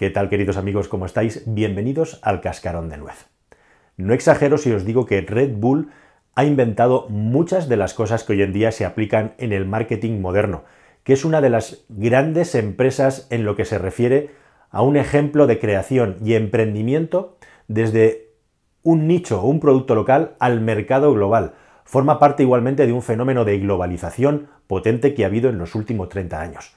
¿Qué tal queridos amigos? ¿Cómo estáis? Bienvenidos al Cascarón de Nuez. No exagero si os digo que Red Bull ha inventado muchas de las cosas que hoy en día se aplican en el marketing moderno, que es una de las grandes empresas en lo que se refiere a un ejemplo de creación y emprendimiento desde un nicho o un producto local al mercado global. Forma parte igualmente de un fenómeno de globalización potente que ha habido en los últimos 30 años.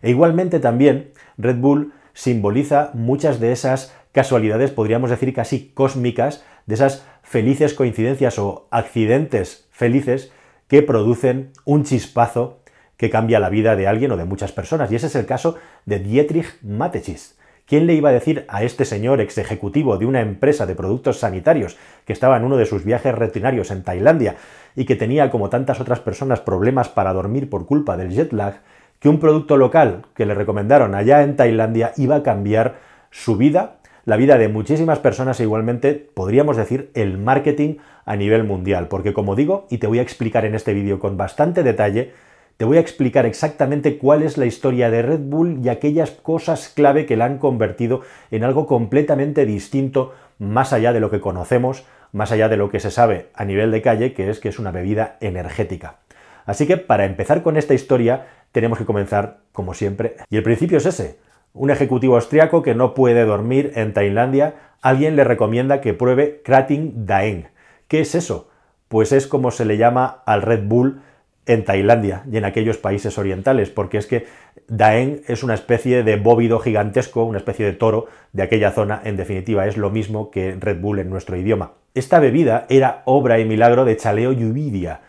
E igualmente también Red Bull simboliza muchas de esas casualidades, podríamos decir casi cósmicas, de esas felices coincidencias o accidentes felices que producen un chispazo que cambia la vida de alguien o de muchas personas. Y ese es el caso de Dietrich Mateschitz. ¿Quién le iba a decir a este señor ex ejecutivo de una empresa de productos sanitarios que estaba en uno de sus viajes rutinarios en Tailandia y que tenía, como tantas otras personas, problemas para dormir por culpa del jet lag, que un producto local que le recomendaron allá en Tailandia iba a cambiar su vida, la vida de muchísimas personas e igualmente podríamos decir el marketing a nivel mundial. Porque como digo, y te voy a explicar en este vídeo con bastante detalle, te voy a explicar exactamente cuál es la historia de Red Bull y aquellas cosas clave que la han convertido en algo completamente distinto más allá de lo que conocemos, más allá de lo que se sabe a nivel de calle, que es que es una bebida energética. Así que para empezar con esta historia tenemos que comenzar como siempre. Y el principio es ese. Un ejecutivo austriaco que no puede dormir en Tailandia, alguien le recomienda que pruebe Krating Daeng. ¿Qué es eso? Pues es como se le llama al Red Bull en Tailandia y en aquellos países orientales, porque es que Daeng es una especie de bóvido gigantesco, una especie de toro de aquella zona, en definitiva es lo mismo que Red Bull en nuestro idioma. Esta bebida era obra y milagro de Chaleo Yuvidia,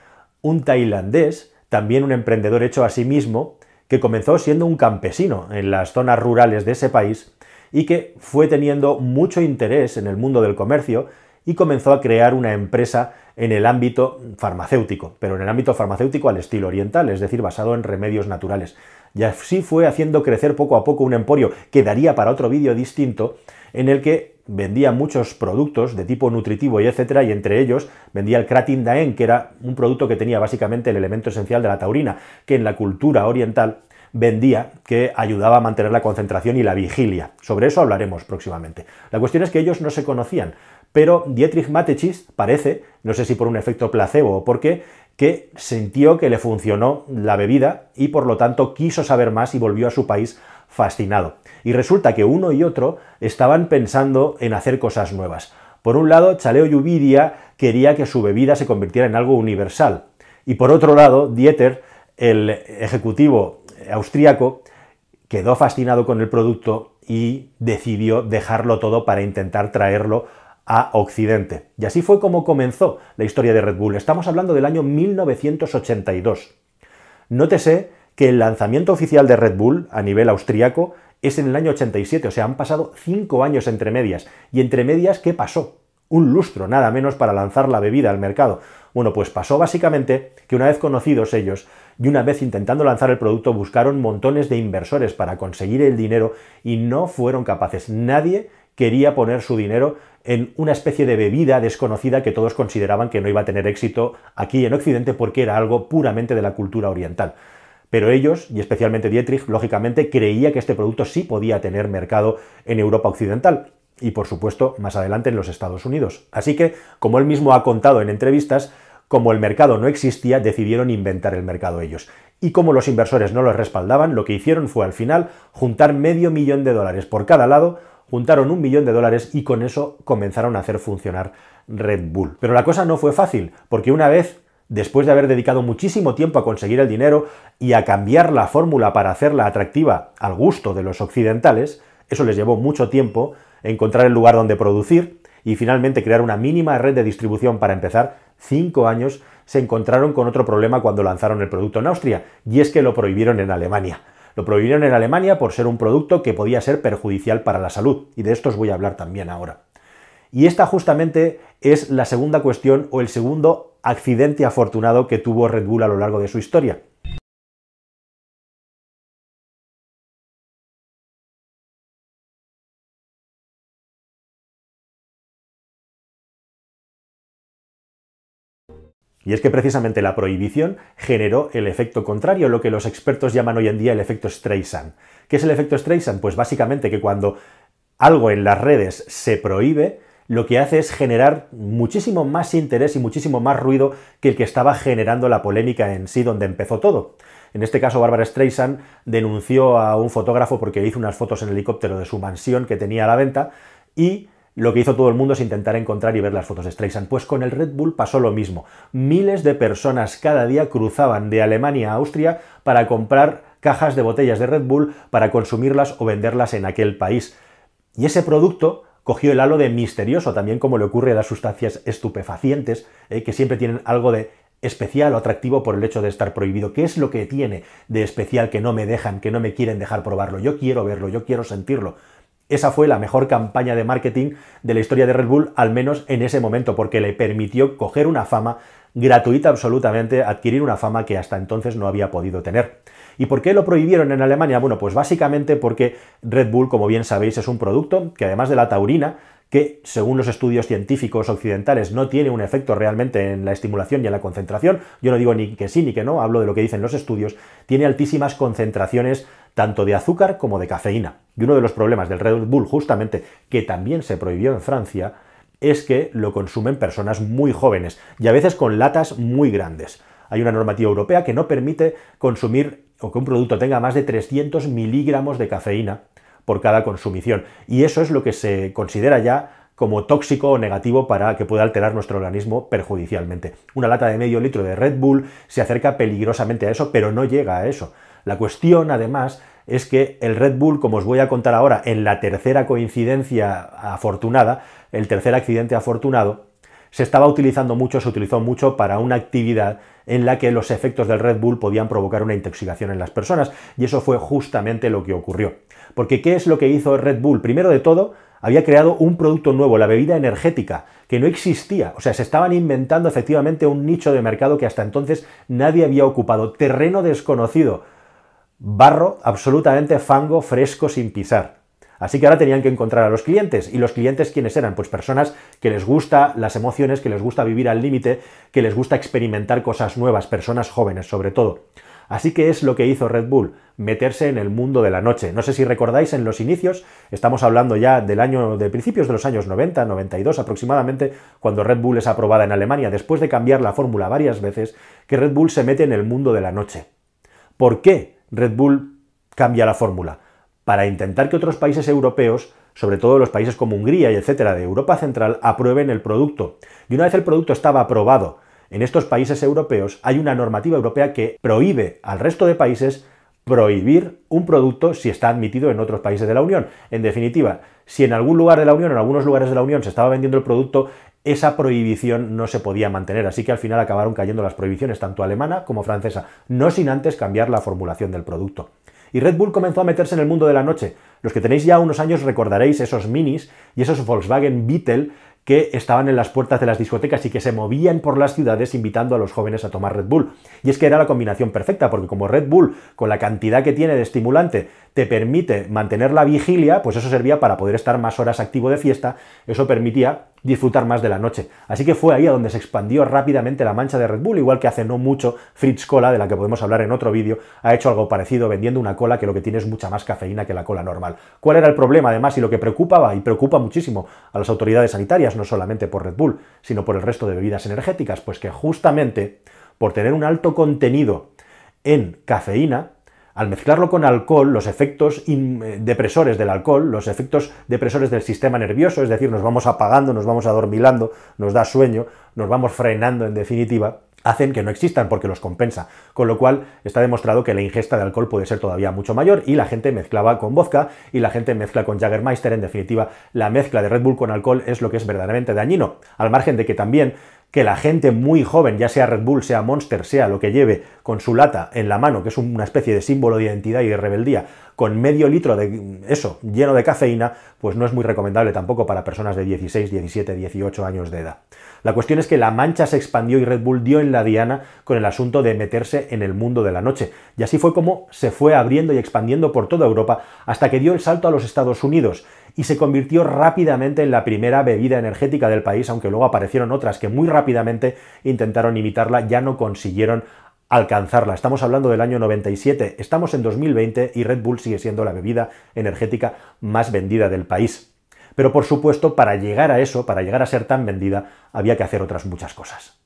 un tailandés también un emprendedor hecho a sí mismo, que comenzó siendo un campesino en las zonas rurales de ese país y que fue teniendo mucho interés en el mundo del comercio y comenzó a crear una empresa en el ámbito farmacéutico, pero en el ámbito farmacéutico al estilo oriental, es decir, basado en remedios naturales. Y así fue haciendo crecer poco a poco un emporio que daría para otro vídeo distinto, en el que vendía muchos productos de tipo nutritivo y etcétera, y entre ellos vendía el Kratin Daen, que era un producto que tenía básicamente el elemento esencial de la taurina, que en la cultura oriental vendía que ayudaba a mantener la concentración y la vigilia. Sobre eso hablaremos próximamente. La cuestión es que ellos no se conocían, pero Dietrich Mateschitz parece, no sé si por un efecto placebo o por qué, que sintió que le funcionó la bebida y por lo tanto quiso saber más y volvió a su país fascinado. Y resulta que uno y otro estaban pensando en hacer cosas nuevas. Por un lado, Chaleo Yuvidia quería que su bebida se convirtiera en algo universal. Y por otro lado, Dieter, el ejecutivo austríaco, quedó fascinado con el producto y decidió dejarlo todo para intentar traerlo a Occidente. Y así fue como comenzó la historia de Red Bull. Estamos hablando del año 1982. Nótese que el lanzamiento oficial de Red Bull a nivel austríaco es en el año 87, o sea, han pasado cinco años entre medias. ¿Y entre medias qué pasó? Un lustro, nada menos, para lanzar la bebida al mercado. Bueno, pues pasó básicamente que una vez conocidos ellos y una vez intentando lanzar el producto buscaron montones de inversores para conseguir el dinero y no fueron capaces. Nadie quería poner su dinero en una especie de bebida desconocida que todos consideraban que no iba a tener éxito aquí en Occidente porque era algo puramente de la cultura oriental. Pero ellos, y especialmente Dietrich, lógicamente creía que este producto sí podía tener mercado en Europa Occidental y por supuesto más adelante en los Estados Unidos. Así que, como él mismo ha contado en entrevistas, como el mercado no existía, decidieron inventar el mercado ellos. Y como los inversores no los respaldaban, lo que hicieron fue al final juntar medio millón de dólares por cada lado, juntaron un millón de dólares y con eso comenzaron a hacer funcionar Red Bull. Pero la cosa no fue fácil, porque una vez después de haber dedicado muchísimo tiempo a conseguir el dinero y a cambiar la fórmula para hacerla atractiva al gusto de los occidentales, eso les llevó mucho tiempo encontrar el lugar donde producir y finalmente crear una mínima red de distribución para empezar, cinco años se encontraron con otro problema cuando lanzaron el producto en Austria, y es que lo prohibieron en Alemania. Lo prohibieron en Alemania por ser un producto que podía ser perjudicial para la salud, y de esto os voy a hablar también ahora. Y esta justamente es la segunda cuestión o el segundo accidente afortunado que tuvo Red Bull a lo largo de su historia. Y es que precisamente la prohibición generó el efecto contrario, lo que los expertos llaman hoy en día el efecto Streisand. ¿Qué es el efecto Streisand? Pues básicamente que cuando algo en las redes se prohíbe, lo que hace es generar muchísimo más interés y muchísimo más ruido que el que estaba generando la polémica en sí donde empezó todo. En este caso, Barbara Streisand denunció a un fotógrafo porque hizo unas fotos en helicóptero de su mansión que tenía a la venta y lo que hizo todo el mundo es intentar encontrar y ver las fotos de Streisand. Pues con el Red Bull pasó lo mismo. Miles de personas cada día cruzaban de Alemania a Austria para comprar cajas de botellas de Red Bull para consumirlas o venderlas en aquel país. Y ese producto cogió el halo de misterioso, también como le ocurre a las sustancias estupefacientes, eh, que siempre tienen algo de especial o atractivo por el hecho de estar prohibido. ¿Qué es lo que tiene de especial que no me dejan, que no me quieren dejar probarlo? Yo quiero verlo, yo quiero sentirlo. Esa fue la mejor campaña de marketing de la historia de Red Bull, al menos en ese momento, porque le permitió coger una fama gratuita absolutamente, adquirir una fama que hasta entonces no había podido tener. ¿Y por qué lo prohibieron en Alemania? Bueno, pues básicamente porque Red Bull, como bien sabéis, es un producto que además de la taurina, que según los estudios científicos occidentales no tiene un efecto realmente en la estimulación y en la concentración, yo no digo ni que sí ni que no, hablo de lo que dicen los estudios, tiene altísimas concentraciones tanto de azúcar como de cafeína. Y uno de los problemas del Red Bull, justamente, que también se prohibió en Francia, es que lo consumen personas muy jóvenes y a veces con latas muy grandes. Hay una normativa europea que no permite consumir o que un producto tenga más de 300 miligramos de cafeína por cada consumición. Y eso es lo que se considera ya como tóxico o negativo para que pueda alterar nuestro organismo perjudicialmente. Una lata de medio litro de Red Bull se acerca peligrosamente a eso, pero no llega a eso. La cuestión, además, es que el Red Bull, como os voy a contar ahora, en la tercera coincidencia afortunada, el tercer accidente afortunado, se estaba utilizando mucho, se utilizó mucho para una actividad en la que los efectos del Red Bull podían provocar una intoxicación en las personas, y eso fue justamente lo que ocurrió. Porque ¿qué es lo que hizo Red Bull? Primero de todo, había creado un producto nuevo, la bebida energética, que no existía. O sea, se estaban inventando efectivamente un nicho de mercado que hasta entonces nadie había ocupado. Terreno desconocido. Barro, absolutamente fango, fresco, sin pisar. Así que ahora tenían que encontrar a los clientes. ¿Y los clientes quiénes eran? Pues personas que les gusta las emociones, que les gusta vivir al límite, que les gusta experimentar cosas nuevas, personas jóvenes sobre todo. Así que es lo que hizo Red Bull, meterse en el mundo de la noche. No sé si recordáis en los inicios, estamos hablando ya del año de principios de los años 90, 92 aproximadamente, cuando Red Bull es aprobada en Alemania, después de cambiar la fórmula varias veces, que Red Bull se mete en el mundo de la noche. ¿Por qué Red Bull cambia la fórmula? Para intentar que otros países europeos sobre todo los países como Hungría y etcétera de Europa Central, aprueben el producto. Y una vez el producto estaba aprobado en estos países europeos hay una normativa europea que prohíbe al resto de países prohibir un producto si está admitido en otros países de la Unión. En definitiva, si en algún lugar de la Unión, en algunos lugares de la Unión se estaba vendiendo el producto, esa prohibición no se podía mantener. Así que al final acabaron cayendo las prohibiciones, tanto alemana como francesa, no sin antes cambiar la formulación del producto. Y Red Bull comenzó a meterse en el mundo de la noche. Los que tenéis ya unos años recordaréis esos minis y esos Volkswagen Beetle que estaban en las puertas de las discotecas y que se movían por las ciudades invitando a los jóvenes a tomar Red Bull. Y es que era la combinación perfecta, porque como Red Bull, con la cantidad que tiene de estimulante, te permite mantener la vigilia, pues eso servía para poder estar más horas activo de fiesta, eso permitía disfrutar más de la noche. Así que fue ahí a donde se expandió rápidamente la mancha de Red Bull, igual que hace no mucho Fritz Cola, de la que podemos hablar en otro vídeo, ha hecho algo parecido vendiendo una cola que lo que tiene es mucha más cafeína que la cola normal. ¿Cuál era el problema además y lo que preocupaba y preocupa muchísimo a las autoridades sanitarias, no solamente por Red Bull, sino por el resto de bebidas energéticas? Pues que justamente por tener un alto contenido en cafeína, al mezclarlo con alcohol, los efectos eh, depresores del alcohol, los efectos depresores del sistema nervioso, es decir, nos vamos apagando, nos vamos adormilando, nos da sueño, nos vamos frenando en definitiva, hacen que no existan porque los compensa. Con lo cual está demostrado que la ingesta de alcohol puede ser todavía mucho mayor y la gente mezclaba con vodka y la gente mezcla con Jaggermeister. En definitiva, la mezcla de Red Bull con alcohol es lo que es verdaderamente dañino. Al margen de que también que la gente muy joven, ya sea Red Bull, sea Monster, sea lo que lleve con su lata en la mano, que es una especie de símbolo de identidad y de rebeldía, con medio litro de eso lleno de cafeína, pues no es muy recomendable tampoco para personas de 16, 17, 18 años de edad. La cuestión es que la mancha se expandió y Red Bull dio en la diana con el asunto de meterse en el mundo de la noche. Y así fue como se fue abriendo y expandiendo por toda Europa hasta que dio el salto a los Estados Unidos. Y se convirtió rápidamente en la primera bebida energética del país, aunque luego aparecieron otras que muy rápidamente intentaron imitarla, ya no consiguieron alcanzarla. Estamos hablando del año 97, estamos en 2020 y Red Bull sigue siendo la bebida energética más vendida del país. Pero por supuesto, para llegar a eso, para llegar a ser tan vendida, había que hacer otras muchas cosas.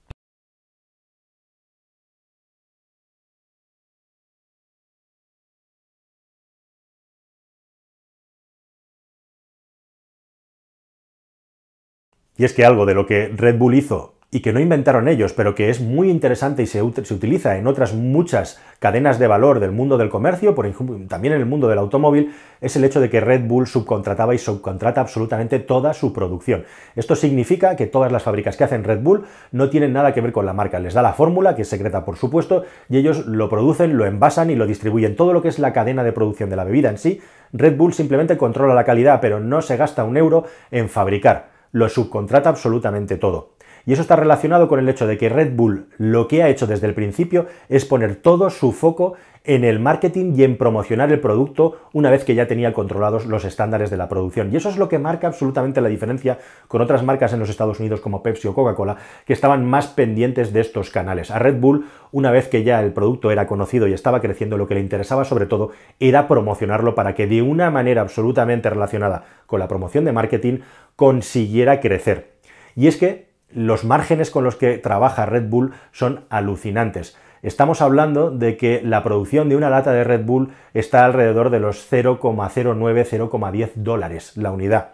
Y es que algo de lo que Red Bull hizo y que no inventaron ellos, pero que es muy interesante y se, utiliza en otras muchas cadenas de valor del mundo del comercio, por ejemplo, también en el mundo del automóvil, es el hecho de que Red Bull subcontrataba y subcontrata absolutamente toda su producción. Esto significa que todas las fábricas que hacen Red Bull no tienen nada que ver con la marca. Les da la fórmula, que es secreta por supuesto, y ellos lo producen, lo envasan y lo distribuyen. Todo lo que es la cadena de producción de la bebida en sí, Red Bull simplemente controla la calidad, pero no se gasta un euro en fabricar. Lo subcontrata absolutamente todo. Y eso está relacionado con el hecho de que Red Bull lo que ha hecho desde el principio es poner todo su foco en el marketing y en promocionar el producto una vez que ya tenía controlados los estándares de la producción. Y eso es lo que marca absolutamente la diferencia con otras marcas en los Estados Unidos como Pepsi o Coca-Cola, que estaban más pendientes de estos canales. A Red Bull, una vez que ya el producto era conocido y estaba creciendo, lo que le interesaba sobre todo era promocionarlo para que de una manera absolutamente relacionada con la promoción de marketing consiguiera crecer. Y es que los márgenes con los que trabaja Red Bull son alucinantes. Estamos hablando de que la producción de una lata de Red Bull está alrededor de los 0,09-0,10 dólares la unidad.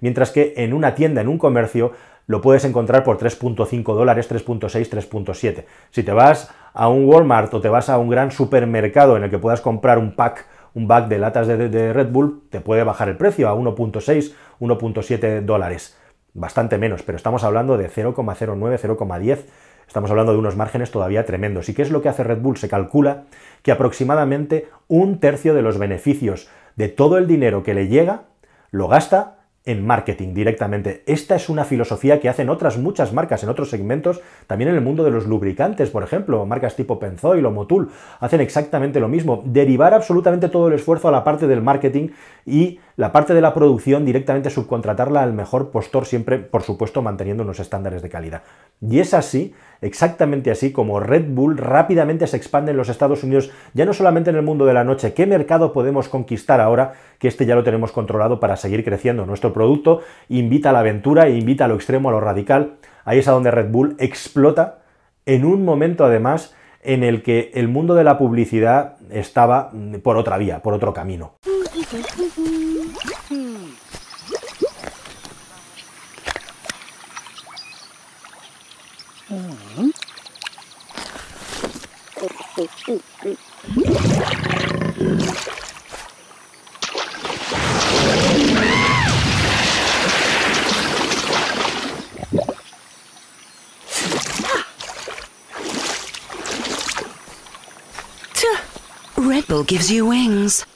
Mientras que en una tienda, en un comercio, lo puedes encontrar por 3.5 dólares, 3.6, 3.7. Si te vas a un Walmart o te vas a un gran supermercado en el que puedas comprar un pack, un pack de latas de, de Red Bull, te puede bajar el precio a 1.6, 1.7 dólares bastante menos, pero estamos hablando de 0,09, 0,10, estamos hablando de unos márgenes todavía tremendos. ¿Y qué es lo que hace Red Bull? Se calcula que aproximadamente un tercio de los beneficios de todo el dinero que le llega lo gasta en marketing directamente. Esta es una filosofía que hacen otras muchas marcas en otros segmentos, también en el mundo de los lubricantes, por ejemplo, marcas tipo Penzoil o Motul, hacen exactamente lo mismo, derivar absolutamente todo el esfuerzo a la parte del marketing y la parte de la producción directamente subcontratarla al mejor postor, siempre, por supuesto, manteniendo unos estándares de calidad. Y es así, exactamente así, como Red Bull rápidamente se expande en los Estados Unidos, ya no solamente en el mundo de la noche, ¿qué mercado podemos conquistar ahora que este ya lo tenemos controlado para seguir creciendo? Nuestro producto invita a la aventura e invita a lo extremo, a lo radical. Ahí es a donde Red Bull explota en un momento además en el que el mundo de la publicidad estaba por otra vía, por otro camino. Red Bull gives you wings.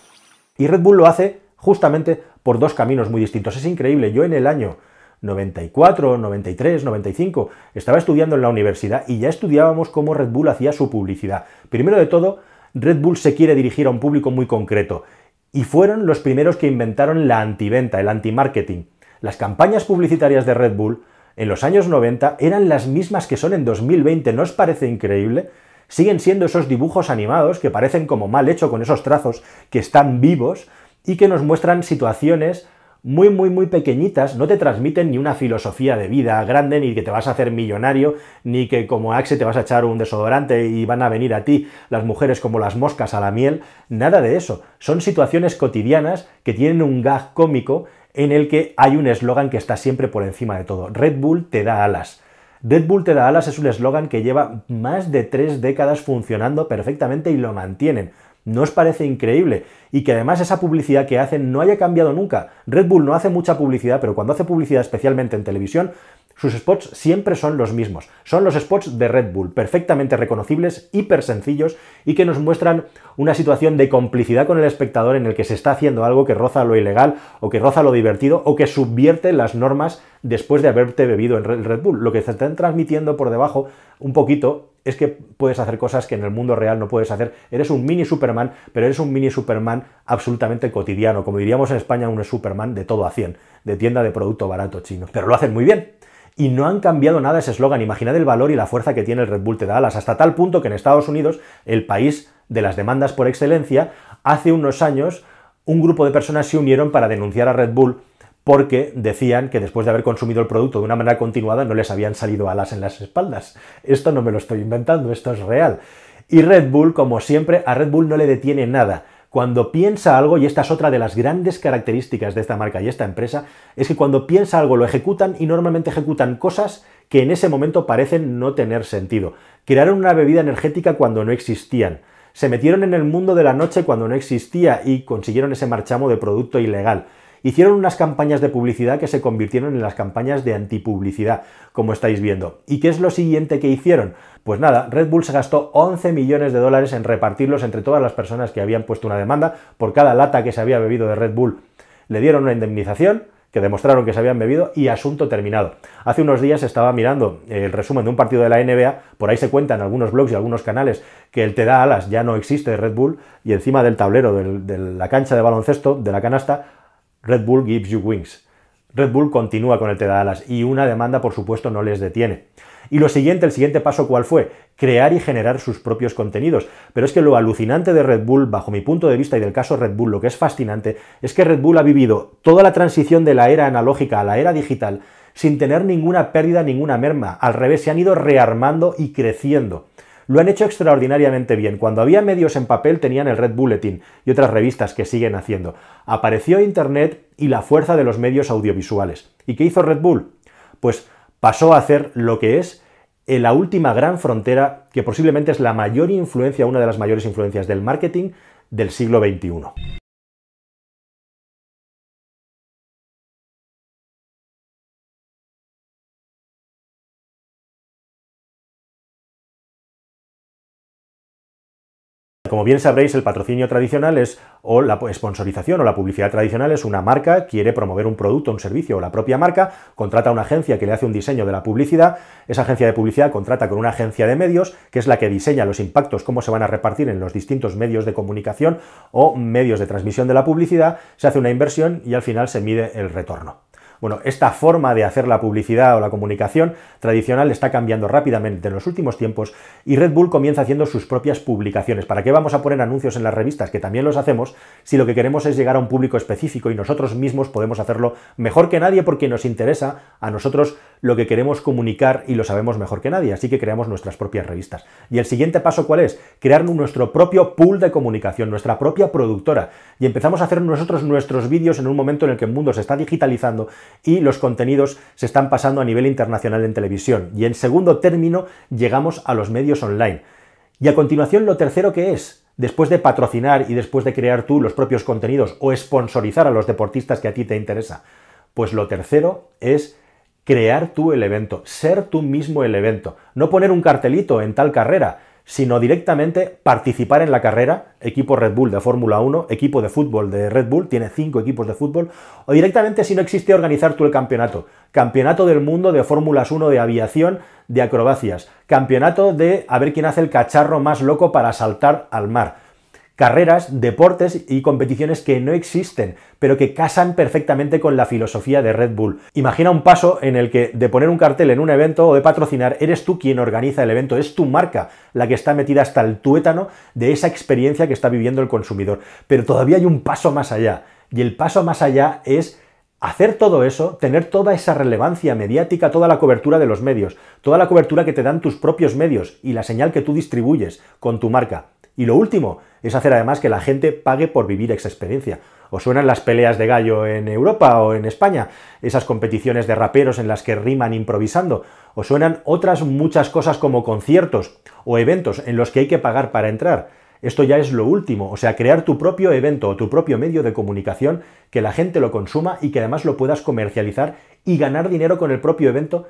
Y Red Bull lo hace justamente por dos caminos muy distintos. Es increíble. Yo en el año 94, 93, 95, estaba estudiando en la universidad y ya estudiábamos cómo Red Bull hacía su publicidad. Primero de todo, Red Bull se quiere dirigir a un público muy concreto y fueron los primeros que inventaron la antiventa, el anti-marketing. Las campañas publicitarias de Red Bull en los años 90 eran las mismas que son en 2020. ¿No os parece increíble? Siguen siendo esos dibujos animados que parecen como mal hecho con esos trazos que están vivos y que nos muestran situaciones muy, muy, muy pequeñitas, no te transmiten ni una filosofía de vida grande, ni que te vas a hacer millonario, ni que como Axe te vas a echar un desodorante y van a venir a ti las mujeres como las moscas a la miel, nada de eso. Son situaciones cotidianas que tienen un gag cómico en el que hay un eslogan que está siempre por encima de todo. Red Bull te da alas. Red Bull te da alas es un eslogan que lleva más de tres décadas funcionando perfectamente y lo mantienen. ¿No os parece increíble? Y que además esa publicidad que hacen no haya cambiado nunca. Red Bull no hace mucha publicidad, pero cuando hace publicidad especialmente en televisión, sus spots siempre son los mismos. Son los spots de Red Bull, perfectamente reconocibles, hiper sencillos y que nos muestran una situación de complicidad con el espectador en el que se está haciendo algo que roza lo ilegal o que roza lo divertido o que subvierte las normas después de haberte bebido en Red Bull. Lo que se están transmitiendo por debajo un poquito es que puedes hacer cosas que en el mundo real no puedes hacer. Eres un mini Superman, pero eres un mini Superman absolutamente cotidiano. Como diríamos en España, un Superman de todo a 100, de tienda de producto barato chino. Pero lo hacen muy bien. Y no han cambiado nada ese eslogan. Imaginad el valor y la fuerza que tiene el Red Bull te da alas, hasta tal punto que en Estados Unidos, el país de las demandas por excelencia, hace unos años un grupo de personas se unieron para denunciar a Red Bull porque decían que después de haber consumido el producto de una manera continuada no les habían salido alas en las espaldas. Esto no me lo estoy inventando, esto es real. Y Red Bull, como siempre, a Red Bull no le detiene nada. Cuando piensa algo, y esta es otra de las grandes características de esta marca y esta empresa, es que cuando piensa algo lo ejecutan y normalmente ejecutan cosas que en ese momento parecen no tener sentido. Crearon una bebida energética cuando no existían. Se metieron en el mundo de la noche cuando no existía y consiguieron ese marchamo de producto ilegal hicieron unas campañas de publicidad que se convirtieron en las campañas de antipublicidad, como estáis viendo. ¿Y qué es lo siguiente que hicieron? Pues nada, Red Bull se gastó 11 millones de dólares en repartirlos entre todas las personas que habían puesto una demanda por cada lata que se había bebido de Red Bull. Le dieron una indemnización que demostraron que se habían bebido y asunto terminado. Hace unos días estaba mirando el resumen de un partido de la NBA, por ahí se cuentan algunos blogs y algunos canales que el te da alas ya no existe de Red Bull y encima del tablero de la cancha de baloncesto, de la canasta, Red Bull gives you wings. Red Bull continúa con el te da alas y una demanda, por supuesto, no les detiene. Y lo siguiente, el siguiente paso, ¿cuál fue? Crear y generar sus propios contenidos. Pero es que lo alucinante de Red Bull, bajo mi punto de vista y del caso Red Bull, lo que es fascinante, es que Red Bull ha vivido toda la transición de la era analógica a la era digital sin tener ninguna pérdida, ninguna merma. Al revés, se han ido rearmando y creciendo. Lo han hecho extraordinariamente bien. Cuando había medios en papel tenían el Red Bulletin y otras revistas que siguen haciendo. Apareció Internet y la fuerza de los medios audiovisuales. ¿Y qué hizo Red Bull? Pues pasó a hacer lo que es en la última gran frontera, que posiblemente es la mayor influencia, una de las mayores influencias del marketing del siglo XXI. Como bien sabréis, el patrocinio tradicional es, o la sponsorización o la publicidad tradicional es una marca, quiere promover un producto, un servicio o la propia marca, contrata a una agencia que le hace un diseño de la publicidad, esa agencia de publicidad contrata con una agencia de medios, que es la que diseña los impactos, cómo se van a repartir en los distintos medios de comunicación o medios de transmisión de la publicidad, se hace una inversión y al final se mide el retorno. Bueno, esta forma de hacer la publicidad o la comunicación tradicional está cambiando rápidamente en los últimos tiempos y Red Bull comienza haciendo sus propias publicaciones. ¿Para qué vamos a poner anuncios en las revistas, que también los hacemos, si lo que queremos es llegar a un público específico y nosotros mismos podemos hacerlo mejor que nadie porque nos interesa a nosotros lo que queremos comunicar y lo sabemos mejor que nadie, así que creamos nuestras propias revistas. Y el siguiente paso, ¿cuál es? Crear nuestro propio pool de comunicación, nuestra propia productora. Y empezamos a hacer nosotros nuestros vídeos en un momento en el que el mundo se está digitalizando y los contenidos se están pasando a nivel internacional en televisión. Y en segundo término llegamos a los medios online. Y a continuación lo tercero que es, después de patrocinar y después de crear tú los propios contenidos o sponsorizar a los deportistas que a ti te interesa, pues lo tercero es crear tú el evento, ser tú mismo el evento, no poner un cartelito en tal carrera, sino directamente participar en la carrera, equipo Red Bull de Fórmula 1, equipo de fútbol de Red Bull, tiene cinco equipos de fútbol, o directamente si no existe organizar tú el campeonato, campeonato del mundo de Fórmulas 1 de aviación, de acrobacias, campeonato de a ver quién hace el cacharro más loco para saltar al mar carreras, deportes y competiciones que no existen, pero que casan perfectamente con la filosofía de Red Bull. Imagina un paso en el que de poner un cartel en un evento o de patrocinar, eres tú quien organiza el evento, es tu marca la que está metida hasta el tuétano de esa experiencia que está viviendo el consumidor. Pero todavía hay un paso más allá, y el paso más allá es hacer todo eso, tener toda esa relevancia mediática, toda la cobertura de los medios, toda la cobertura que te dan tus propios medios y la señal que tú distribuyes con tu marca. Y lo último es hacer además que la gente pague por vivir esa experiencia. ¿Os suenan las peleas de gallo en Europa o en España? Esas competiciones de raperos en las que riman improvisando. ¿Os suenan otras muchas cosas como conciertos o eventos en los que hay que pagar para entrar? Esto ya es lo último, o sea, crear tu propio evento o tu propio medio de comunicación, que la gente lo consuma y que además lo puedas comercializar y ganar dinero con el propio evento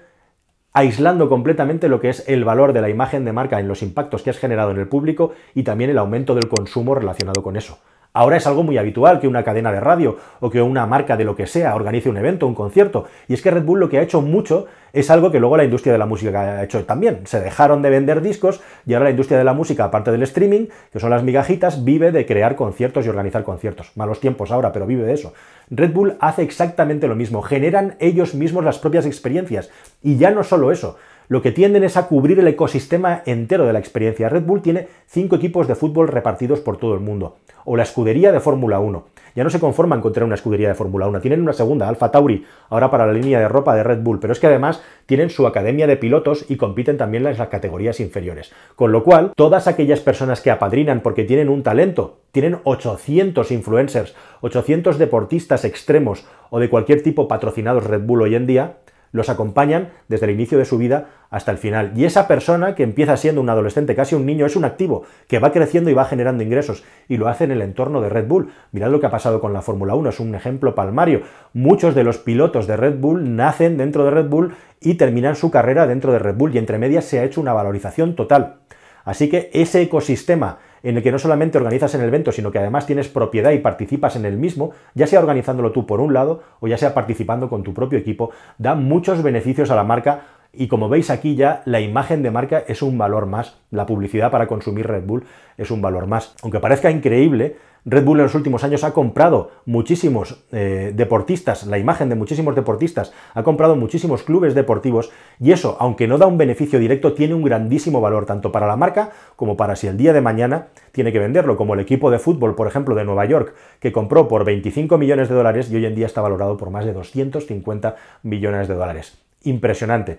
aislando completamente lo que es el valor de la imagen de marca en los impactos que has generado en el público y también el aumento del consumo relacionado con eso. Ahora es algo muy habitual que una cadena de radio o que una marca de lo que sea organice un evento, un concierto. Y es que Red Bull lo que ha hecho mucho es algo que luego la industria de la música ha hecho también. Se dejaron de vender discos y ahora la industria de la música, aparte del streaming, que son las migajitas, vive de crear conciertos y organizar conciertos. Malos tiempos ahora, pero vive de eso. Red Bull hace exactamente lo mismo. Generan ellos mismos las propias experiencias. Y ya no solo eso, lo que tienden es a cubrir el ecosistema entero de la experiencia. Red Bull tiene cinco equipos de fútbol repartidos por todo el mundo. O la escudería de Fórmula 1. Ya no se conforman con tener una escudería de Fórmula 1, tienen una segunda, Alfa Tauri, ahora para la línea de ropa de Red Bull, pero es que además tienen su academia de pilotos y compiten también en las categorías inferiores. Con lo cual, todas aquellas personas que apadrinan porque tienen un talento, tienen 800 influencers, 800 deportistas extremos o de cualquier tipo patrocinados Red Bull hoy en día, los acompañan desde el inicio de su vida hasta el final. Y esa persona que empieza siendo un adolescente, casi un niño, es un activo que va creciendo y va generando ingresos y lo hace en el entorno de Red Bull. Mirad lo que ha pasado con la Fórmula 1, es un ejemplo palmario. Muchos de los pilotos de Red Bull nacen dentro de Red Bull y terminan su carrera dentro de Red Bull y entre medias se ha hecho una valorización total. Así que ese ecosistema en el que no solamente organizas en el evento, sino que además tienes propiedad y participas en el mismo, ya sea organizándolo tú por un lado o ya sea participando con tu propio equipo, da muchos beneficios a la marca y como veis aquí ya la imagen de marca es un valor más, la publicidad para consumir Red Bull es un valor más. Aunque parezca increíble, Red Bull en los últimos años ha comprado muchísimos eh, deportistas, la imagen de muchísimos deportistas, ha comprado muchísimos clubes deportivos y eso, aunque no da un beneficio directo, tiene un grandísimo valor tanto para la marca como para si el día de mañana tiene que venderlo, como el equipo de fútbol, por ejemplo, de Nueva York, que compró por 25 millones de dólares y hoy en día está valorado por más de 250 millones de dólares. Impresionante.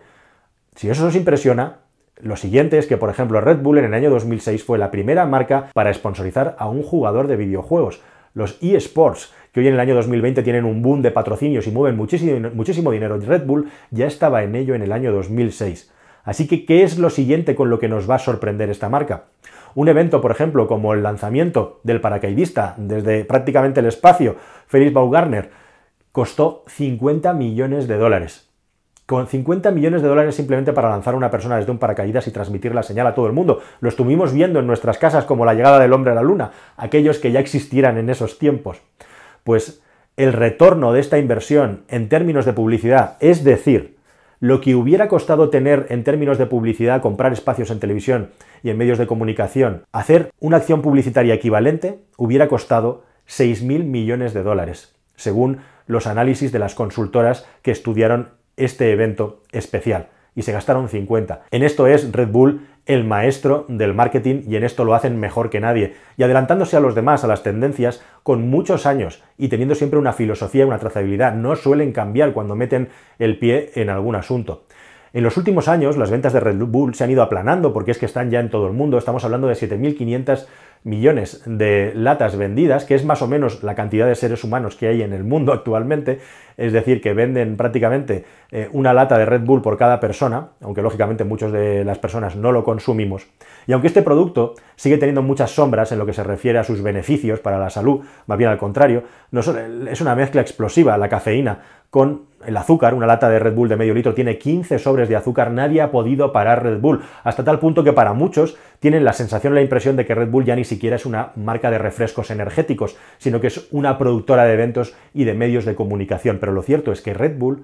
Si eso os impresiona, lo siguiente es que, por ejemplo, Red Bull en el año 2006 fue la primera marca para sponsorizar a un jugador de videojuegos, los eSports, que hoy en el año 2020 tienen un boom de patrocinios y mueven muchísimo, muchísimo dinero. Red Bull ya estaba en ello en el año 2006. Así que, ¿qué es lo siguiente con lo que nos va a sorprender esta marca? Un evento, por ejemplo, como el lanzamiento del paracaidista desde prácticamente el espacio, Felix Baumgartner, costó 50 millones de dólares con 50 millones de dólares simplemente para lanzar a una persona desde un paracaídas y transmitir la señal a todo el mundo. Lo estuvimos viendo en nuestras casas como la llegada del hombre a la luna, aquellos que ya existieran en esos tiempos. Pues el retorno de esta inversión en términos de publicidad, es decir, lo que hubiera costado tener en términos de publicidad, comprar espacios en televisión y en medios de comunicación, hacer una acción publicitaria equivalente, hubiera costado 6.000 millones de dólares, según los análisis de las consultoras que estudiaron este evento especial y se gastaron 50. En esto es Red Bull el maestro del marketing y en esto lo hacen mejor que nadie y adelantándose a los demás, a las tendencias, con muchos años y teniendo siempre una filosofía, una trazabilidad. No suelen cambiar cuando meten el pie en algún asunto. En los últimos años las ventas de Red Bull se han ido aplanando porque es que están ya en todo el mundo. Estamos hablando de 7.500 millones de latas vendidas, que es más o menos la cantidad de seres humanos que hay en el mundo actualmente, es decir, que venden prácticamente eh, una lata de Red Bull por cada persona, aunque lógicamente muchas de las personas no lo consumimos. Y aunque este producto sigue teniendo muchas sombras en lo que se refiere a sus beneficios para la salud, más bien al contrario, es una mezcla explosiva, la cafeína, con el azúcar, una lata de Red Bull de medio litro tiene 15 sobres de azúcar, nadie ha podido parar Red Bull, hasta tal punto que para muchos tienen la sensación, la impresión de que Red Bull ya ni siquiera es una marca de refrescos energéticos, sino que es una productora de eventos y de medios de comunicación. Pero lo cierto es que Red Bull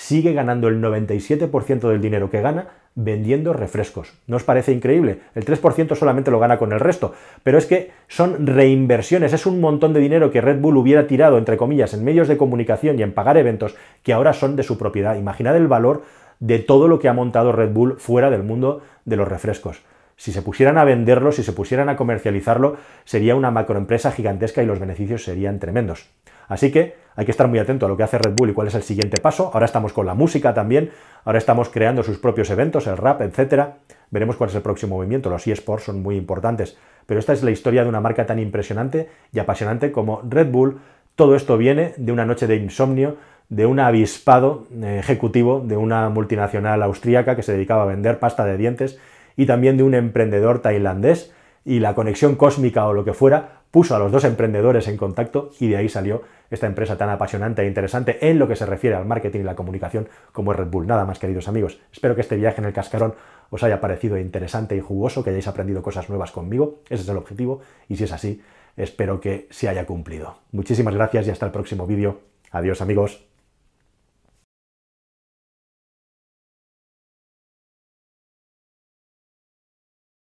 sigue ganando el 97% del dinero que gana vendiendo refrescos. ¿No os parece increíble? El 3% solamente lo gana con el resto, pero es que son reinversiones, es un montón de dinero que Red Bull hubiera tirado, entre comillas, en medios de comunicación y en pagar eventos que ahora son de su propiedad. Imaginad el valor de todo lo que ha montado Red Bull fuera del mundo de los refrescos. Si se pusieran a venderlo, si se pusieran a comercializarlo, sería una macroempresa gigantesca y los beneficios serían tremendos. Así que hay que estar muy atento a lo que hace Red Bull y cuál es el siguiente paso. Ahora estamos con la música también, ahora estamos creando sus propios eventos, el rap, etc. Veremos cuál es el próximo movimiento. Los eSports son muy importantes. Pero esta es la historia de una marca tan impresionante y apasionante como Red Bull. Todo esto viene de una noche de insomnio, de un avispado eh, ejecutivo de una multinacional austríaca que se dedicaba a vender pasta de dientes y también de un emprendedor tailandés y la conexión cósmica o lo que fuera puso a los dos emprendedores en contacto y de ahí salió esta empresa tan apasionante e interesante en lo que se refiere al marketing y la comunicación como es Red Bull. Nada más, queridos amigos. Espero que este viaje en el cascarón os haya parecido interesante y jugoso, que hayáis aprendido cosas nuevas conmigo. Ese es el objetivo y si es así, espero que se haya cumplido. Muchísimas gracias y hasta el próximo vídeo. Adiós amigos.